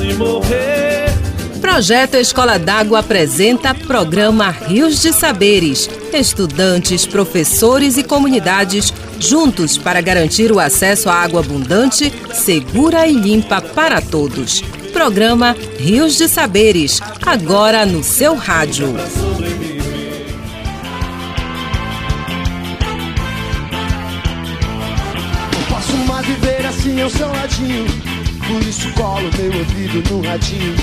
e morrer. Projeto Escola d'Água apresenta programa Rios de Saberes. Estudantes, professores e comunidades juntos para garantir o acesso à água abundante, segura e limpa para todos. Programa Rios de Saberes, agora no seu rádio. Não posso mais viver assim, eu sou ladinho. Por isso colo meu ouvido no radinho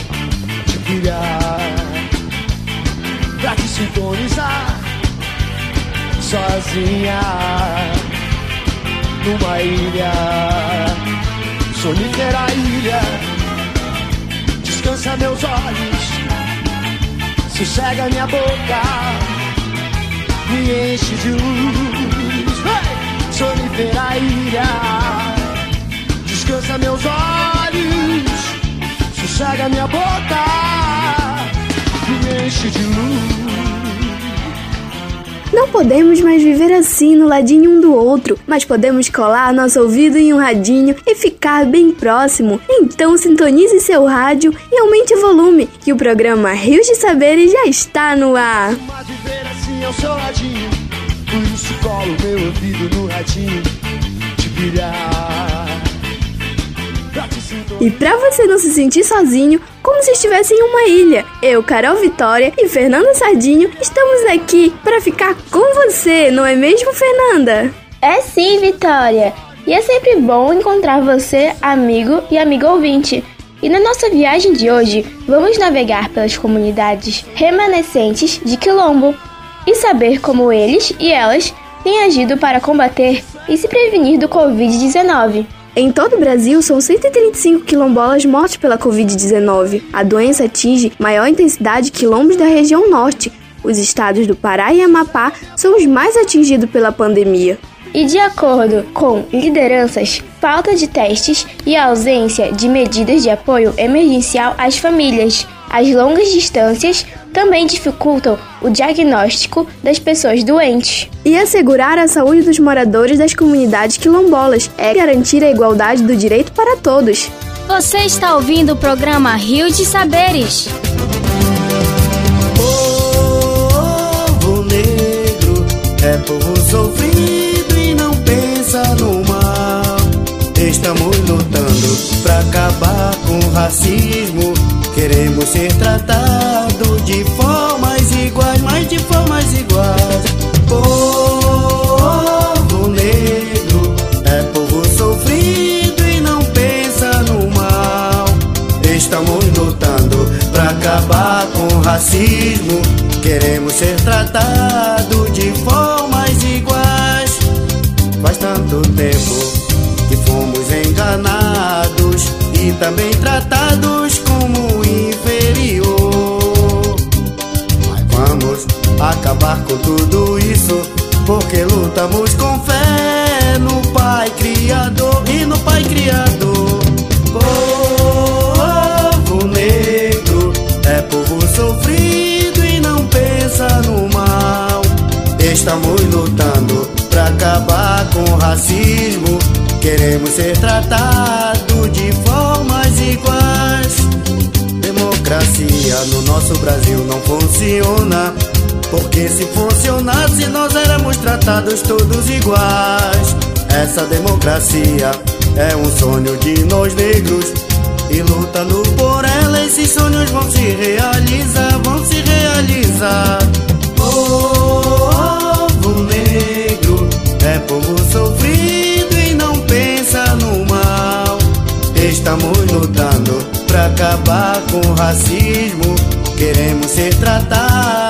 de pilhar. Pra te sintonizar sozinha numa ilha, sonífera ilha. Descansa meus olhos, sossega minha boca, me enche de luz. Hey! Sonífera ilha, descansa meus olhos, sossega minha boca, me enche de luz. Não podemos mais viver assim no ladinho um do outro, mas podemos colar nosso ouvido em um radinho e ficar bem próximo. Então sintonize seu rádio e aumente o volume, que o programa Rios de Saberes já está no ar. Mas viver assim é o seu ladinho Por isso colo meu ouvido no radinho De sintonizar E pra você não se sentir sozinho, como se estivesse em uma ilha, eu, Carol Vitória e Fernanda Sardinho estamos aqui para ficar com você, não é mesmo, Fernanda? É sim, Vitória! E é sempre bom encontrar você, amigo e amigo ouvinte. E na nossa viagem de hoje, vamos navegar pelas comunidades remanescentes de Quilombo e saber como eles e elas têm agido para combater e se prevenir do Covid-19. Em todo o Brasil, são 135 quilombolas mortos pela Covid-19. A doença atinge maior intensidade quilombos da região norte. Os estados do Pará e Amapá são os mais atingidos pela pandemia. E de acordo com lideranças, falta de testes e ausência de medidas de apoio emergencial às famílias. As longas distâncias também dificultam o diagnóstico das pessoas doentes. E assegurar a saúde dos moradores das comunidades quilombolas é garantir a igualdade do direito para todos. Você está ouvindo o programa Rio de Saberes. Povo negro é povo sofrido e não pensa no mal. Estamos lutando pra acabar com o racismo. Queremos ser tratados de formas iguais, mas de formas iguais. Povo negro é povo sofrido e não pensa no mal. Estamos lutando pra acabar com o racismo. Queremos ser tratados de formas iguais. Faz tanto tempo que fomos enganados e também tratados acabar com tudo isso, porque lutamos com fé no Pai Criador e no Pai Criador. Povo negro é povo sofrido e não pensa no mal. Estamos lutando pra acabar com o racismo. Queremos ser tratados de formas iguais. Democracia no nosso Brasil não funciona. Porque se funcionasse, nós éramos tratados todos iguais. Essa democracia é um sonho de nós negros. E lutando por ela, esses sonhos vão se realizar, vão se realizar. Povo negro é povo sofrido e não pensa no mal. Estamos lutando pra acabar com o racismo. Queremos ser tratados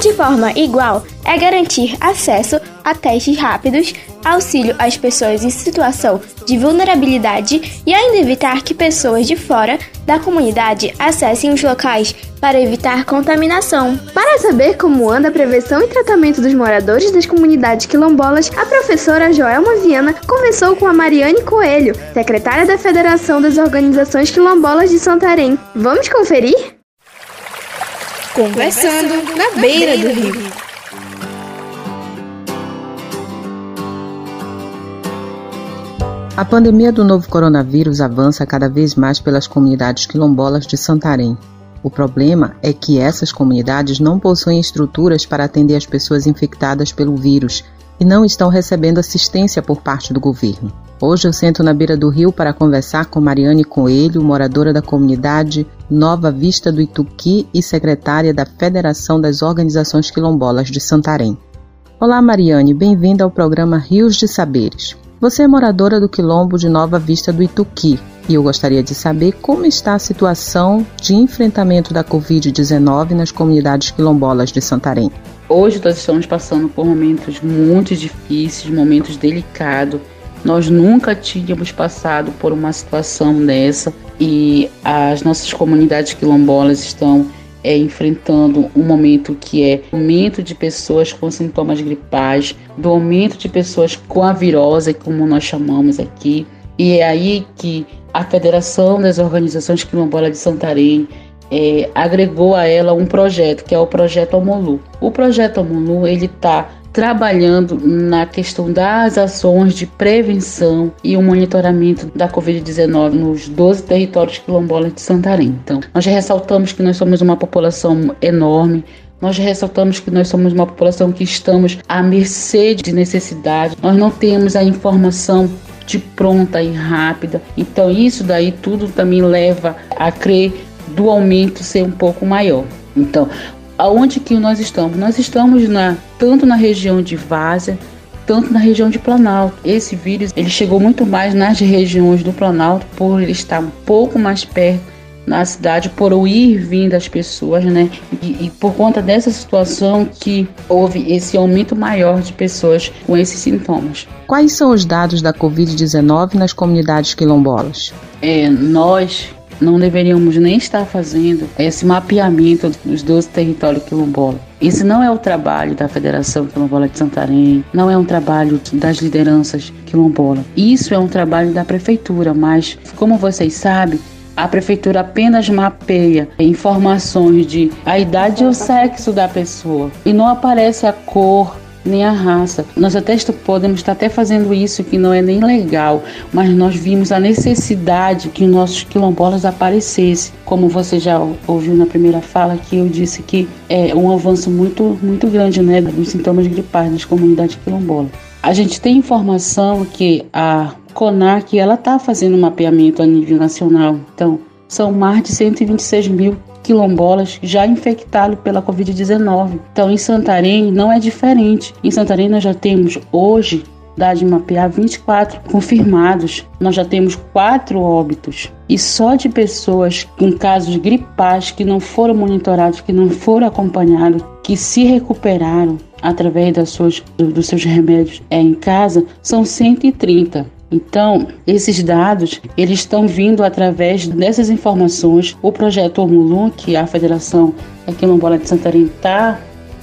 de forma igual é garantir acesso a testes rápidos, auxílio às pessoas em situação de vulnerabilidade e ainda evitar que pessoas de fora da comunidade acessem os locais para evitar contaminação. Para saber como anda a prevenção e tratamento dos moradores das comunidades quilombolas, a professora Joelma Viana conversou com a Mariane Coelho, secretária da Federação das Organizações Quilombolas de Santarém. Vamos conferir? Conversando na beira do rio. A pandemia do novo coronavírus avança cada vez mais pelas comunidades quilombolas de Santarém. O problema é que essas comunidades não possuem estruturas para atender as pessoas infectadas pelo vírus e não estão recebendo assistência por parte do governo. Hoje eu sento na beira do rio para conversar com Mariane Coelho, moradora da comunidade Nova Vista do Ituqui e secretária da Federação das Organizações Quilombolas de Santarém. Olá, Mariane, bem-vinda ao programa Rios de Saberes. Você é moradora do quilombo de Nova Vista do Ituqui e eu gostaria de saber como está a situação de enfrentamento da Covid-19 nas comunidades quilombolas de Santarém. Hoje nós estamos passando por momentos muito difíceis, momentos delicados. Nós nunca tínhamos passado por uma situação dessa e as nossas comunidades quilombolas estão é, enfrentando um momento que é aumento de pessoas com sintomas gripais, do aumento de pessoas com a virose, como nós chamamos aqui. E é aí que a Federação das Organizações Quilombolas de Santarém é, agregou a ela um projeto, que é o Projeto Omolu. O Projeto Omolu, ele está trabalhando na questão das ações de prevenção e o monitoramento da Covid-19 nos 12 territórios quilombolas de Santarém. Então, nós ressaltamos que nós somos uma população enorme, nós ressaltamos que nós somos uma população que estamos à mercê de necessidade, nós não temos a informação de pronta e rápida. Então, isso daí tudo também leva a crer do aumento ser um pouco maior. Então, aonde que nós estamos? Nós estamos na, tanto na região de Várzea, tanto na região de Planalto. Esse vírus ele chegou muito mais nas regiões do Planalto por ele estar um pouco mais perto na cidade por o ir vir das pessoas, né? E, e, por conta dessa situação que houve esse aumento maior de pessoas com esses sintomas. Quais são os dados da Covid-19 nas comunidades quilombolas? É, nós não deveríamos nem estar fazendo esse mapeamento dos 12 territórios quilombolas. Isso não é o trabalho da Federação Quilombola de Santarém, não é um trabalho das lideranças quilombolas. Isso é um trabalho da prefeitura, mas como vocês sabem, a prefeitura apenas mapeia informações de a idade e o sexo da pessoa e não aparece a cor nem a raça. Nós até podemos estar até fazendo isso que não é nem legal, mas nós vimos a necessidade que nossos quilombolas aparecessem. Como você já ouviu na primeira fala que eu disse que é um avanço muito muito grande, né, dos sintomas gripais nas comunidades quilombolas. A gente tem informação que a CONAC ela está fazendo um mapeamento a nível nacional. Então, são mais de 126 mil quilombolas já infectados pela Covid-19. Então, em Santarém não é diferente. Em Santarém nós já temos hoje, dá de mapear 24 confirmados. Nós já temos quatro óbitos. E só de pessoas com casos gripais que não foram monitorados, que não foram acompanhados, que se recuperaram através das suas, dos seus remédios é, em casa, são 130. Então, esses dados, eles estão vindo através dessas informações. O projeto Omulum, que a Federação Quilombola de Santarém está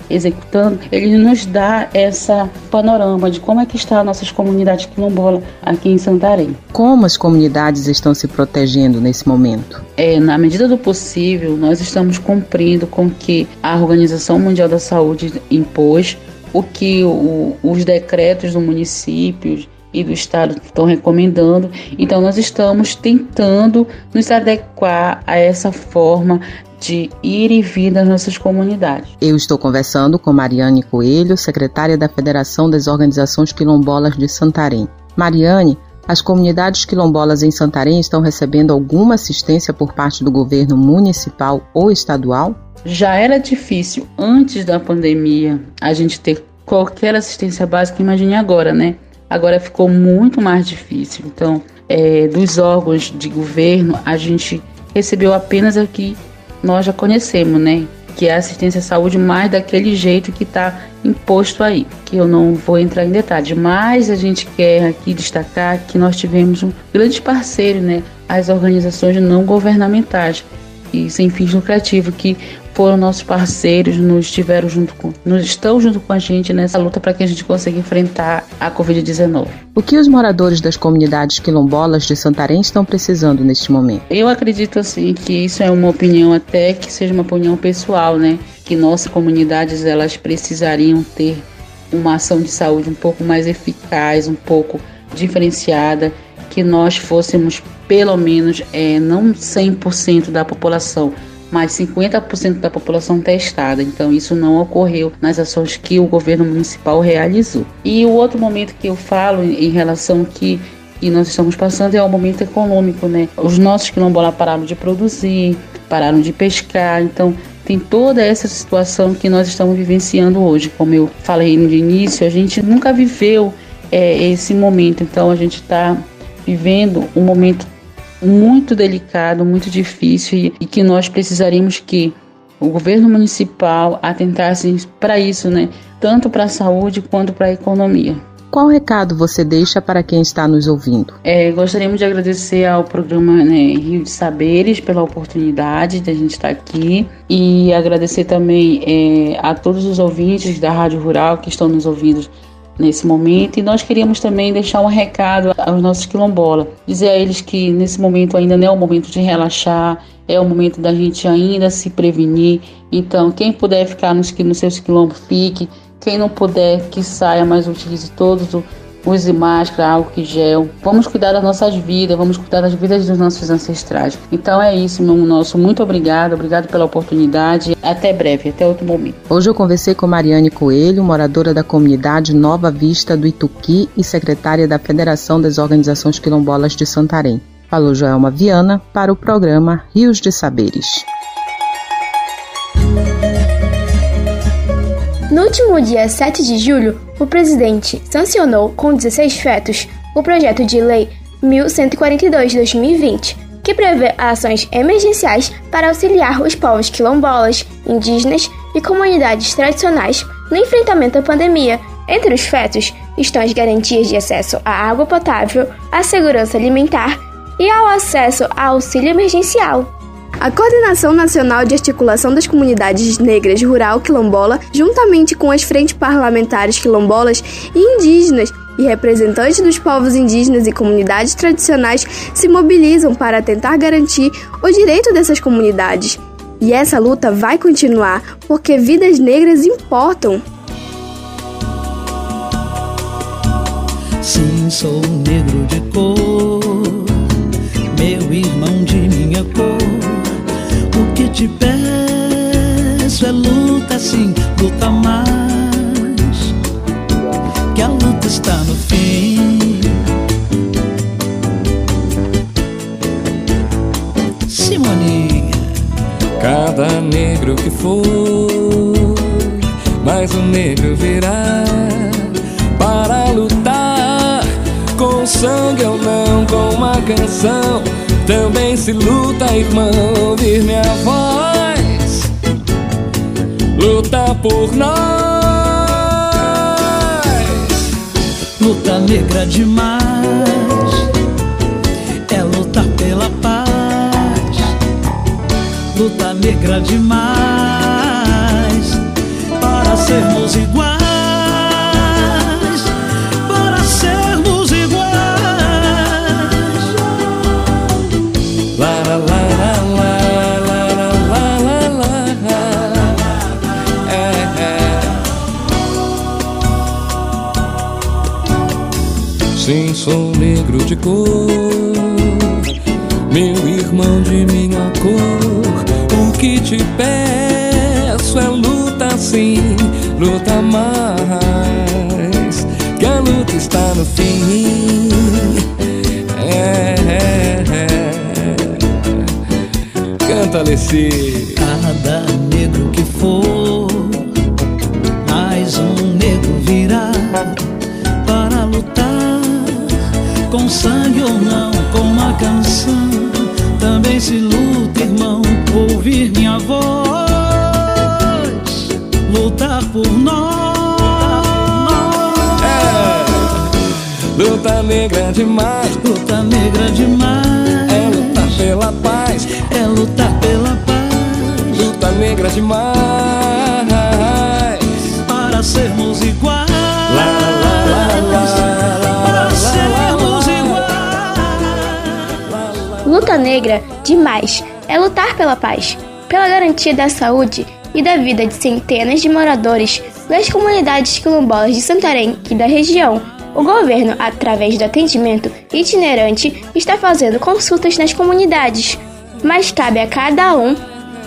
executando, ele nos dá essa panorama de como é que está nossas comunidades quilombola aqui em Santarém. Como as comunidades estão se protegendo nesse momento? É, na medida do possível, nós estamos cumprindo com que a Organização Mundial da Saúde impôs, o que o, os decretos do município e do Estado estão recomendando. Então, nós estamos tentando nos adequar a essa forma de ir e vir das nossas comunidades. Eu estou conversando com Mariane Coelho, secretária da Federação das Organizações Quilombolas de Santarém. Mariane, as comunidades quilombolas em Santarém estão recebendo alguma assistência por parte do governo municipal ou estadual? Já era difícil antes da pandemia a gente ter qualquer assistência básica, imagine agora, né? Agora ficou muito mais difícil. Então, é, dos órgãos de governo, a gente recebeu apenas o que nós já conhecemos, né? que é assistência à saúde, mais daquele jeito que está imposto aí, que eu não vou entrar em detalhes. Mas a gente quer aqui destacar que nós tivemos um grande parceiro, né, as organizações não governamentais e sem fins lucrativos que foram nossos parceiros, nos estiveram junto com, nos estão junto com a gente nessa luta para que a gente consiga enfrentar a Covid-19. O que os moradores das comunidades quilombolas de Santarém estão precisando neste momento? Eu acredito assim que isso é uma opinião até que seja uma opinião pessoal, né? Que nossas comunidades elas precisariam ter uma ação de saúde um pouco mais eficaz, um pouco diferenciada, que nós fôssemos pelo menos é, não 100% da população, mais 50% da população testada. Então, isso não ocorreu nas ações que o governo municipal realizou. E o outro momento que eu falo em relação que que nós estamos passando é o momento econômico, né? Os nossos quilombolas pararam de produzir, pararam de pescar, então tem toda essa situação que nós estamos vivenciando hoje. Como eu falei no início, a gente nunca viveu é, esse momento, então a gente está vivendo um momento muito delicado, muito difícil e, e que nós precisaríamos que o governo municipal atentasse para isso, né? Tanto para a saúde quanto para a economia. Qual recado você deixa para quem está nos ouvindo? É, gostaríamos de agradecer ao programa né, Rio de Saberes pela oportunidade de a gente estar aqui e agradecer também é, a todos os ouvintes da Rádio Rural que estão nos ouvindo nesse momento. E nós queríamos também deixar um recado aos nossos quilombolas, dizer a eles que nesse momento ainda não é o momento de relaxar, é o momento da gente ainda se prevenir. Então, quem puder ficar nos, nos seus quilombos, fique. Quem não puder, que saia, mas utilize todos os use máscara, álcool e gel. Vamos cuidar das nossas vidas, vamos cuidar das vidas dos nossos ancestrais. Então é isso, meu nosso. Muito obrigado, obrigado pela oportunidade. Até breve, até outro momento. Hoje eu conversei com Mariane Coelho, moradora da comunidade Nova Vista do Ituqui e secretária da Federação das Organizações Quilombolas de Santarém. Falou Joelma Viana para o programa Rios de Saberes. No último dia 7 de julho, o presidente sancionou com 16 vetos o projeto de lei 1142/2020, que prevê ações emergenciais para auxiliar os povos quilombolas, indígenas e comunidades tradicionais no enfrentamento à pandemia. Entre os fetos estão as garantias de acesso à água potável, à segurança alimentar e ao acesso ao auxílio emergencial. A Coordenação Nacional de Articulação das Comunidades Negras Rural Quilombola, juntamente com as frentes parlamentares quilombolas e indígenas e representantes dos povos indígenas e comunidades tradicionais, se mobilizam para tentar garantir o direito dessas comunidades. E essa luta vai continuar porque vidas negras importam. Sim, sou negro de cor, meu irmão de minha cor que te peço é luta sim, luta mais. Luta, irmão, ouvir minha voz. Luta por nós. Luta negra demais. É lutar pela paz. Luta negra demais. Para sermos iguais sou negro de cor, meu irmão de minha cor. O que te peço é luta sim, luta mais. Que a luta está no fim. É, é, é. Canta, Alessi. uma canção, também se luta, irmão, ouvir minha voz, lutar por nós. É, luta negra demais, luta negra demais. É lutar pela paz, é lutar pela paz. Luta negra demais. Luta negra demais é lutar pela paz, pela garantia da saúde e da vida de centenas de moradores das comunidades quilombolas de Santarém e da região. O governo, através do atendimento itinerante, está fazendo consultas nas comunidades, mas cabe a cada um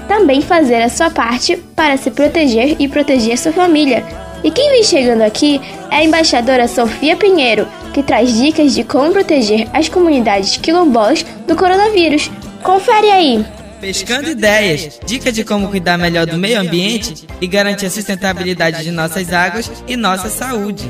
também fazer a sua parte para se proteger e proteger sua família. E quem vem chegando aqui é a embaixadora Sofia Pinheiro, que traz dicas de como proteger as comunidades quilombolas do coronavírus. Confere aí! Pescando ideias, dica de como cuidar melhor do meio ambiente e garantir a sustentabilidade de nossas águas e nossa saúde.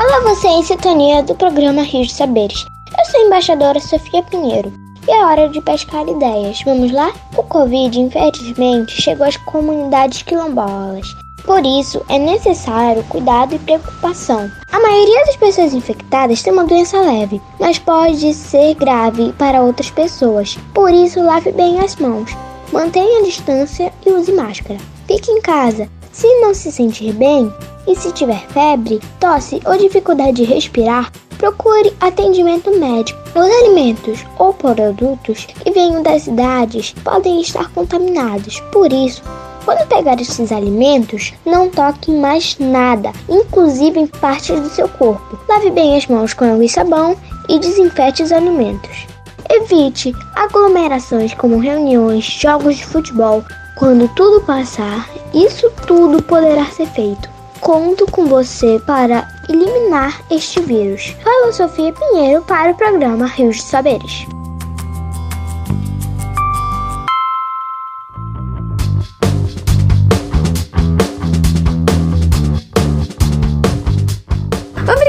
Olá, você em sintonia do programa Rio de Saberes. Eu sou a embaixadora Sofia Pinheiro e é hora de pescar ideias. Vamos lá? O Covid, infelizmente, chegou às comunidades quilombolas. Por isso, é necessário cuidado e preocupação. A maioria das pessoas infectadas tem uma doença leve, mas pode ser grave para outras pessoas. Por isso, lave bem as mãos, mantenha a distância e use máscara. Fique em casa. Se não se sentir bem e se tiver febre, tosse ou dificuldade de respirar, procure atendimento médico. Os alimentos ou produtos que venham das cidades podem estar contaminados. Por isso, quando pegar esses alimentos, não toque mais nada, inclusive em partes do seu corpo. Lave bem as mãos com água e sabão e desinfete os alimentos. Evite aglomerações como reuniões, jogos de futebol. Quando tudo passar, isso tudo poderá ser feito. Conto com você para eliminar este vírus. Fala Sofia Pinheiro para o programa Rios de Saberes.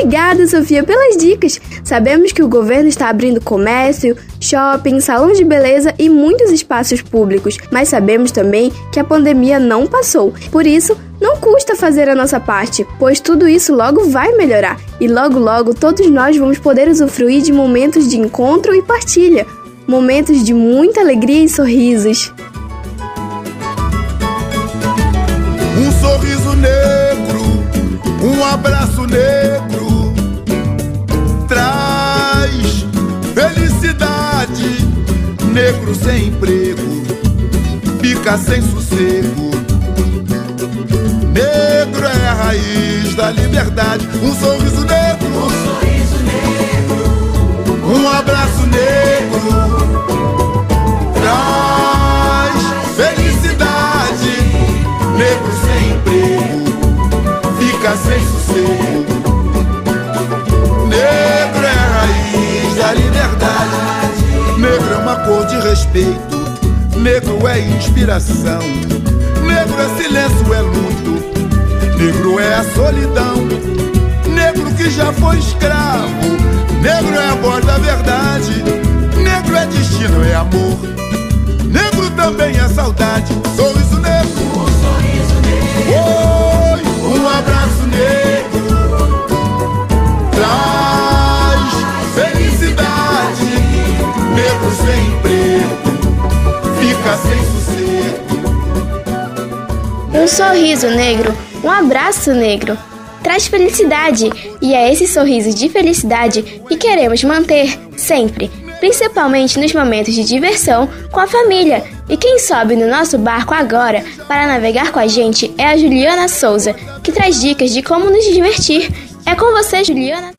Obrigada, Sofia, pelas dicas. Sabemos que o governo está abrindo comércio, shopping, salões de beleza e muitos espaços públicos, mas sabemos também que a pandemia não passou. Por isso, não custa fazer a nossa parte, pois tudo isso logo vai melhorar e logo logo todos nós vamos poder usufruir de momentos de encontro e partilha, momentos de muita alegria e sorrisos. Um sorriso negro, um abraço negro, felicidade. Negro sem emprego, fica sem sossego. Negro é a raiz da liberdade. Um sorriso negro, um sorriso negro, um abraço negro, traz felicidade. Negro sem emprego, fica sem sossego. Negro liberdade. Negro é uma cor de respeito. Negro é inspiração. Negro é silêncio, é luto. Negro é a solidão. Negro que já foi escravo. Negro é a voz da verdade. Negro é destino, é amor. Negro também é saudade. Sorriso negro. Um sorriso negro. Oi, sorriso negro, um abraço negro. Traz felicidade e é esse sorriso de felicidade que queremos manter sempre, principalmente nos momentos de diversão com a família. E quem sobe no nosso barco agora para navegar com a gente é a Juliana Souza, que traz dicas de como nos divertir. É com você, Juliana.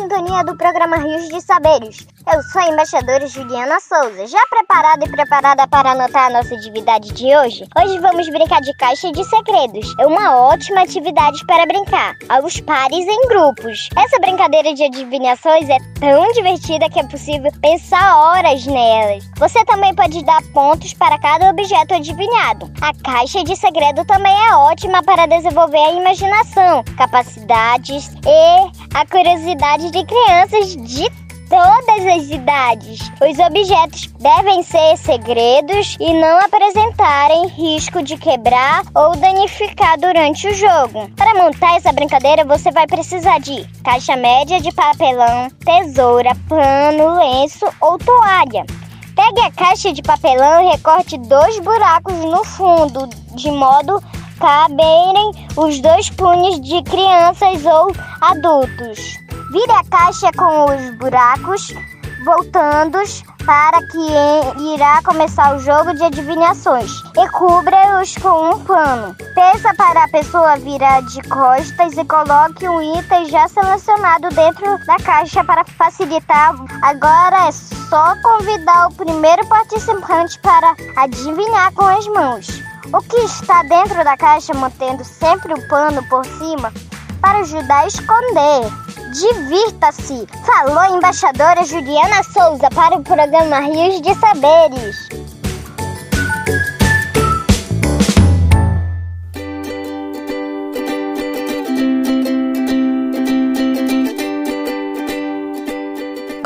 Sintonia do programa Rios de Saberes. Eu sou a embaixadora Juliana Souza. Já preparada e preparada para anotar a nossa atividade de hoje? Hoje vamos brincar de caixa de segredos. É uma ótima atividade para brincar, aos pares em grupos. Essa brincadeira de adivinhações é tão divertida que é possível pensar horas nelas. Você também pode dar pontos para cada objeto adivinhado. A caixa de segredo também é ótima para desenvolver a imaginação, capacidades e a curiosidade de crianças de todas as idades. Os objetos devem ser segredos e não apresentarem risco de quebrar ou danificar durante o jogo. Para montar essa brincadeira, você vai precisar de caixa média de papelão, tesoura, pano, lenço ou toalha. Pegue a caixa de papelão e recorte dois buracos no fundo, de modo caberem os dois punhos de crianças ou adultos. Vire a caixa com os buracos voltando para que irá começar o jogo de adivinhações e cubra-os com um pano. Peça para a pessoa virar de costas e coloque um item já selecionado dentro da caixa para facilitar. Agora é só convidar o primeiro participante para adivinhar com as mãos. O que está dentro da caixa, mantendo sempre o pano por cima para ajudar a esconder. Divirta-se! Falou a embaixadora Juliana Souza para o programa Rios de Saberes.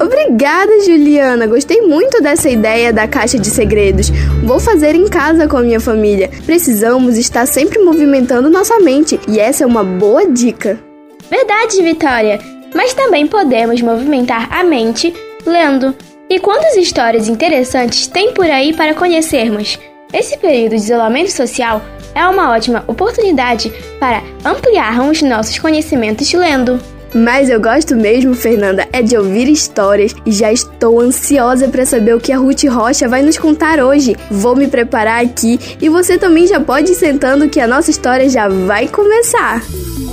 Obrigada, Juliana. Gostei muito dessa ideia da caixa de segredos. Vou fazer em casa com a minha família. Precisamos estar sempre movimentando nossa mente e essa é uma boa dica. Verdade, Vitória. Mas também podemos movimentar a mente lendo. E quantas histórias interessantes tem por aí para conhecermos? Esse período de isolamento social é uma ótima oportunidade para ampliarmos nossos conhecimentos lendo. Mas eu gosto mesmo, Fernanda, é de ouvir histórias e já estou ansiosa para saber o que a Ruth Rocha vai nos contar hoje. Vou me preparar aqui e você também já pode ir sentando que a nossa história já vai começar.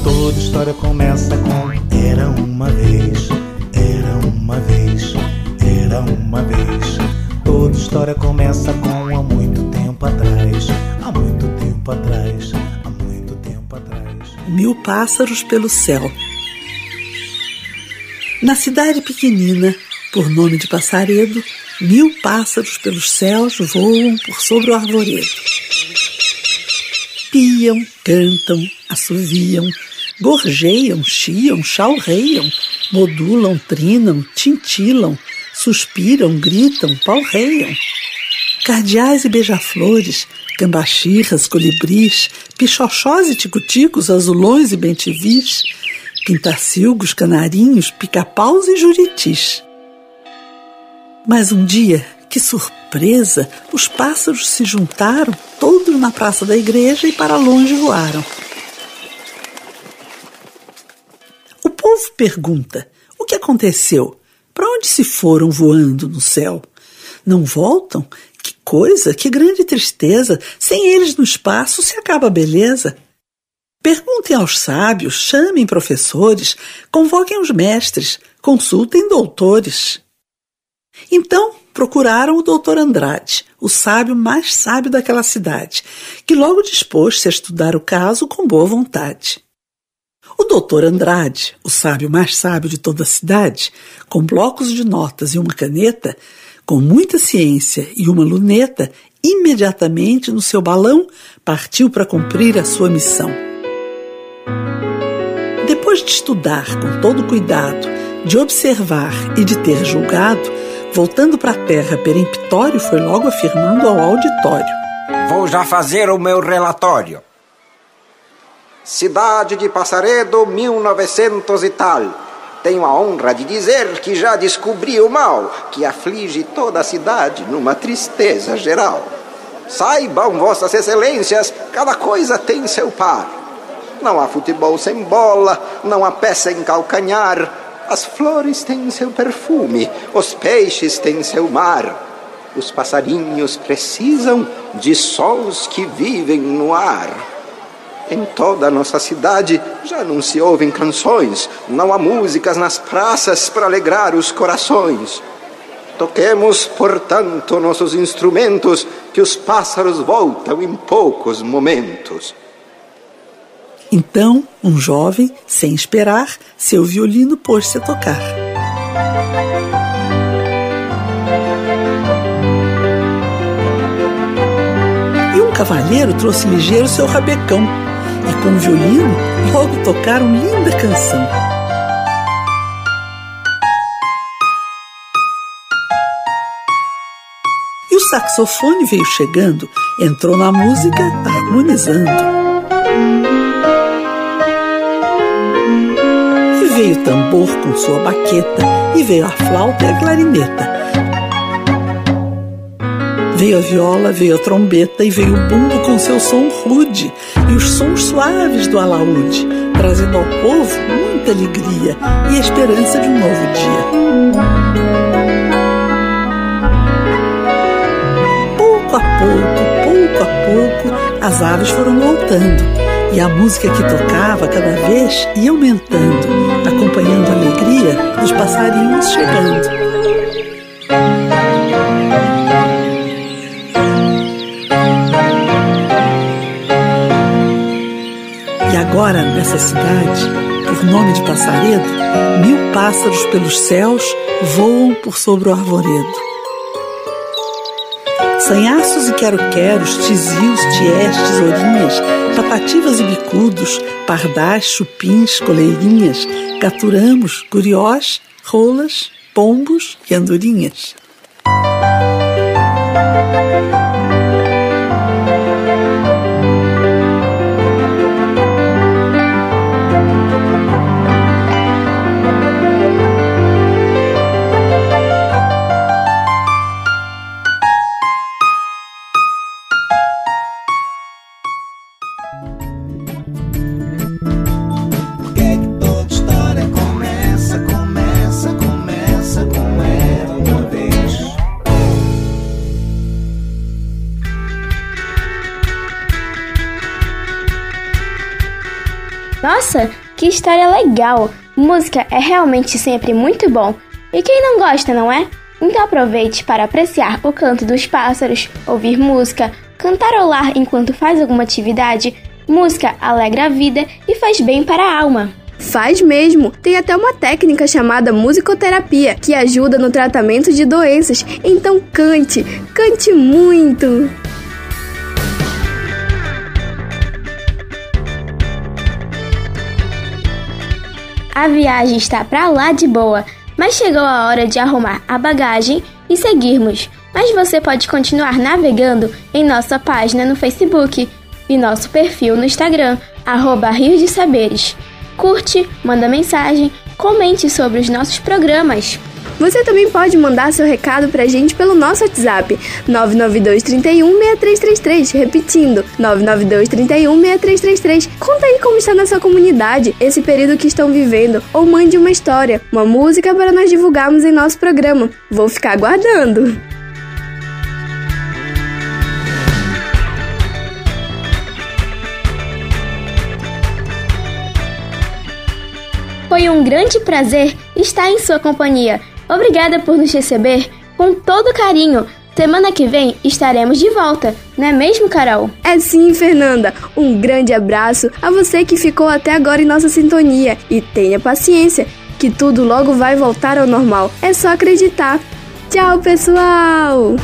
Toda história começa com Era uma vez, era uma vez, era uma vez. Toda história começa com há muito tempo atrás, há muito tempo atrás, há muito tempo atrás. Mil pássaros pelo céu. Na cidade pequenina, por nome de Passaredo, mil pássaros pelos céus voam por sobre o arvoredo. Piam, cantam, assoviam, gorjeiam, chiam, chalreiam, modulam, trinam, tintilam, suspiram, gritam, palreiam. Cardeais e beija-flores, gambachirras, colibris, pichochós e ticuticos, azulões e bentivis, pintacilgos, canarinhos, pica-paus e juritis. Mas um dia, que surpresa, os pássaros se juntaram, todos na praça da igreja e para longe voaram. Povo pergunta: o que aconteceu? Para onde se foram voando no céu? Não voltam? Que coisa, que grande tristeza! Sem eles no espaço se acaba a beleza. Perguntem aos sábios, chamem professores, convoquem os mestres, consultem doutores. Então procuraram o doutor Andrade, o sábio mais sábio daquela cidade, que logo dispôs-se a estudar o caso com boa vontade. O doutor Andrade, o sábio mais sábio de toda a cidade, com blocos de notas e uma caneta, com muita ciência e uma luneta, imediatamente no seu balão partiu para cumprir a sua missão. Depois de estudar com todo cuidado, de observar e de ter julgado, voltando para a terra peremptório, foi logo afirmando ao auditório: Vou já fazer o meu relatório. Cidade de Passaredo, 1900 e tal. Tenho a honra de dizer que já descobri o mal que aflige toda a cidade numa tristeza geral. Saibam, Vossas Excelências, cada coisa tem seu par. Não há futebol sem bola, não há pé sem calcanhar. As flores têm seu perfume, os peixes têm seu mar. Os passarinhos precisam de sons que vivem no ar. Em toda a nossa cidade já não se ouvem canções, não há músicas nas praças para alegrar os corações. Toquemos, portanto, nossos instrumentos, que os pássaros voltam em poucos momentos. Então, um jovem, sem esperar, seu violino pôs-se a tocar. E um cavalheiro trouxe ligeiro seu rabecão, e com o violino logo tocaram linda canção. E o saxofone veio chegando, entrou na música harmonizando. E veio o tambor com sua baqueta, e veio a flauta e a clarineta Veio a viola, veio a trombeta e veio o bumbo com seu som rude e os sons suaves do alaúde, trazendo ao povo muita alegria e a esperança de um novo dia. Pouco a pouco, pouco a pouco, as aves foram voltando e a música que tocava cada vez ia aumentando, acompanhando a alegria dos passarinhos chegando. Agora nessa cidade, por nome de Passaredo, mil pássaros pelos céus voam por sobre o arvoredo. Sanhaços e quero-queros, tizios, tiés, tesourinhas, patativas e bicudos, pardais, chupins, coleirinhas, gaturamos, guriós, rolas, pombos e andorinhas. História legal! Música é realmente sempre muito bom. E quem não gosta, não é? Então aproveite para apreciar o canto dos pássaros, ouvir música, cantarolar enquanto faz alguma atividade. Música alegra a vida e faz bem para a alma. Faz mesmo! Tem até uma técnica chamada musicoterapia que ajuda no tratamento de doenças. Então cante, cante muito! A viagem está para lá de boa, mas chegou a hora de arrumar a bagagem e seguirmos. Mas você pode continuar navegando em nossa página no Facebook e nosso perfil no Instagram, arroba Rio de Saberes. Curte, manda mensagem, comente sobre os nossos programas. Você também pode mandar seu recado pra gente pelo nosso WhatsApp 992 31 6333, repetindo 992 31 6333. Conta aí como está na sua comunidade esse período que estão vivendo ou mande uma história, uma música para nós divulgarmos em nosso programa. Vou ficar aguardando. Foi um grande prazer estar em sua companhia. Obrigada por nos receber com todo carinho. Semana que vem estaremos de volta, não é mesmo, Carol? É sim, Fernanda. Um grande abraço a você que ficou até agora em nossa sintonia e tenha paciência, que tudo logo vai voltar ao normal. É só acreditar. Tchau, pessoal!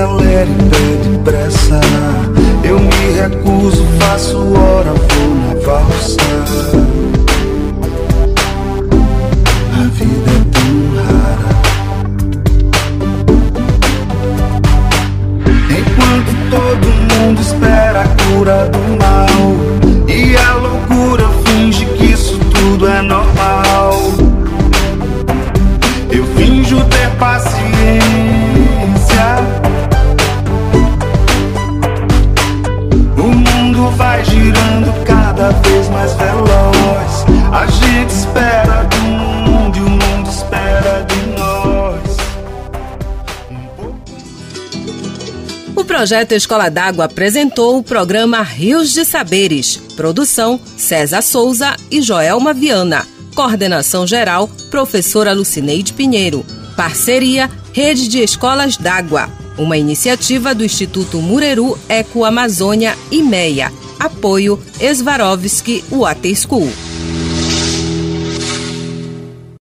acelere pede pressa. Eu me recuso, faço hora, vou na valsa. A vida é tão rara. Enquanto todo mundo espera a cura do mar projeto Escola d'Água apresentou o programa Rios de Saberes. Produção César Souza e Joelma Viana. Coordenação geral Professora Lucineide Pinheiro. Parceria Rede de Escolas d'Água. Uma iniciativa do Instituto Mureru Eco Amazônia e MEIA Apoio Svarovski Water School.